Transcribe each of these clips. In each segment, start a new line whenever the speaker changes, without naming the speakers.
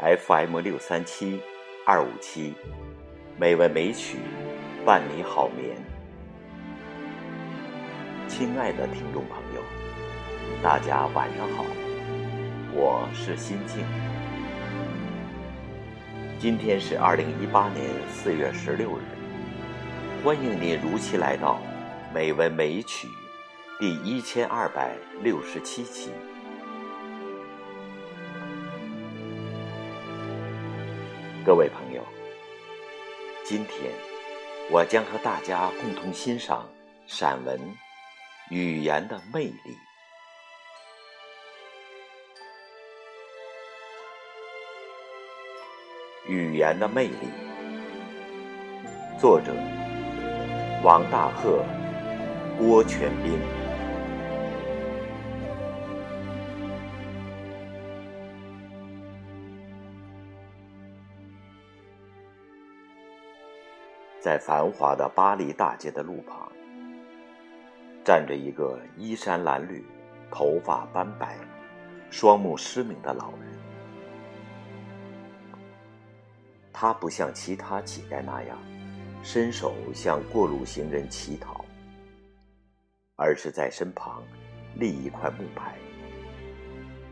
FM 六三七二五七，美文美曲伴你好眠。亲爱的听众朋友，大家晚上好，我是心静。今天是二零一八年四月十六日，欢迎您如期来到《美文美曲》第一千二百六十七期。各位朋友，今天我将和大家共同欣赏散文《语言的魅力》。语言的魅力，作者王大鹤、郭全斌。在繁华的巴黎大街的路旁，站着一个衣衫褴褛、头发斑白、双目失明的老人。他不像其他乞丐那样，伸手向过路行人乞讨，而是在身旁立一块木牌，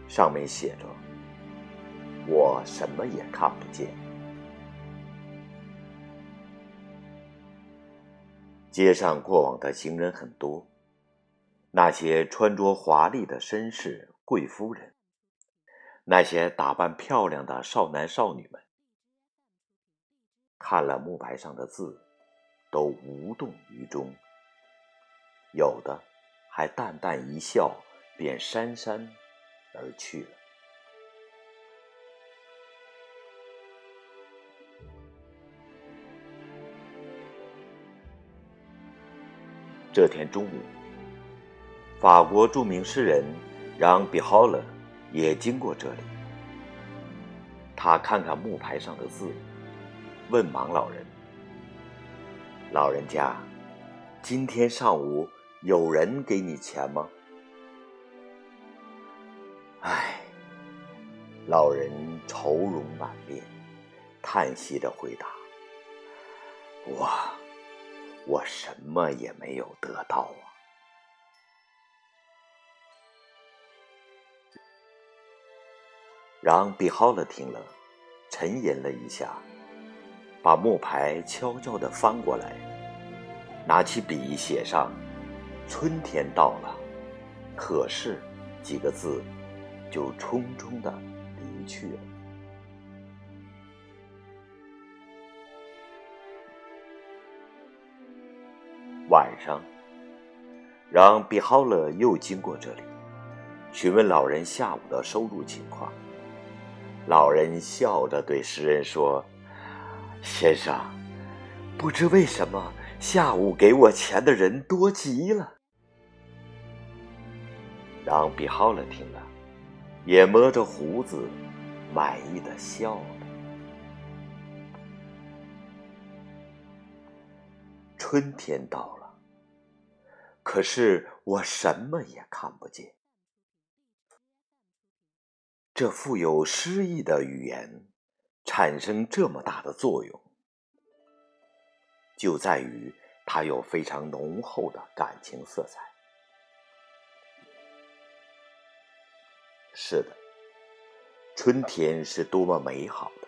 上面写着：“我什么也看不见。”街上过往的行人很多，那些穿着华丽的绅士、贵夫人，那些打扮漂亮的少男少女们，看了木牌上的字，都无动于衷，有的还淡淡一笑，便姗姗而去了。这天中午，法国著名诗人让·比豪勒也经过这里。他看看木牌上的字，问盲老人：“老人家，今天上午有人给你钱吗？”唉，老人愁容满面，叹息着回答：“我。”我什么也没有得到啊！让比浩勒听了，沉吟了一下，把木牌悄悄地翻过来，拿起笔写上“春天到了”，可是几个字就匆匆地离去了。晚上，让比豪勒又经过这里，询问老人下午的收入情况。老人笑着对诗人说：“先生，不知为什么，下午给我钱的人多极了。”让比豪勒听了，也摸着胡子，满意的笑了。春天到了。可是我什么也看不见。这富有诗意的语言，产生这么大的作用，就在于它有非常浓厚的感情色彩。是的，春天是多么美好的，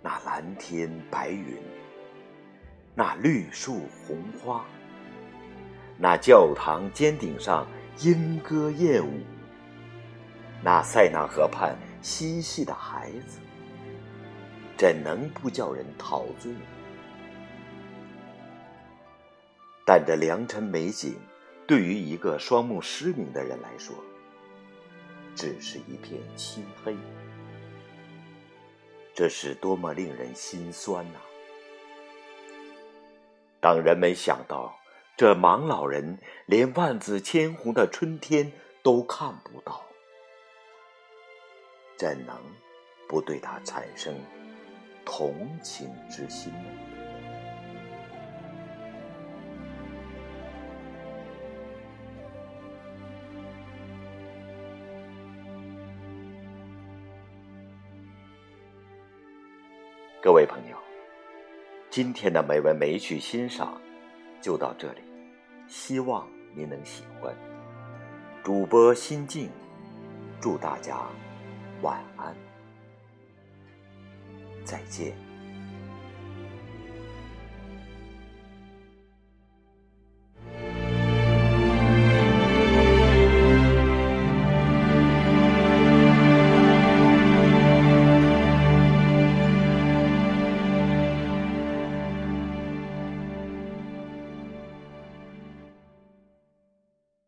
那蓝天白云，那绿树红花。那教堂尖顶上莺歌燕舞，那塞纳河畔嬉戏的孩子，怎能不叫人陶醉？但这良辰美景，对于一个双目失明的人来说，只是一片漆黑。这是多么令人心酸呐！当人们想到。这盲老人连万紫千红的春天都看不到，怎能不对他产生同情之心呢？各位朋友，今天的美文美曲欣赏就到这里，希望您能喜欢。主播心静，祝大家晚安，再见。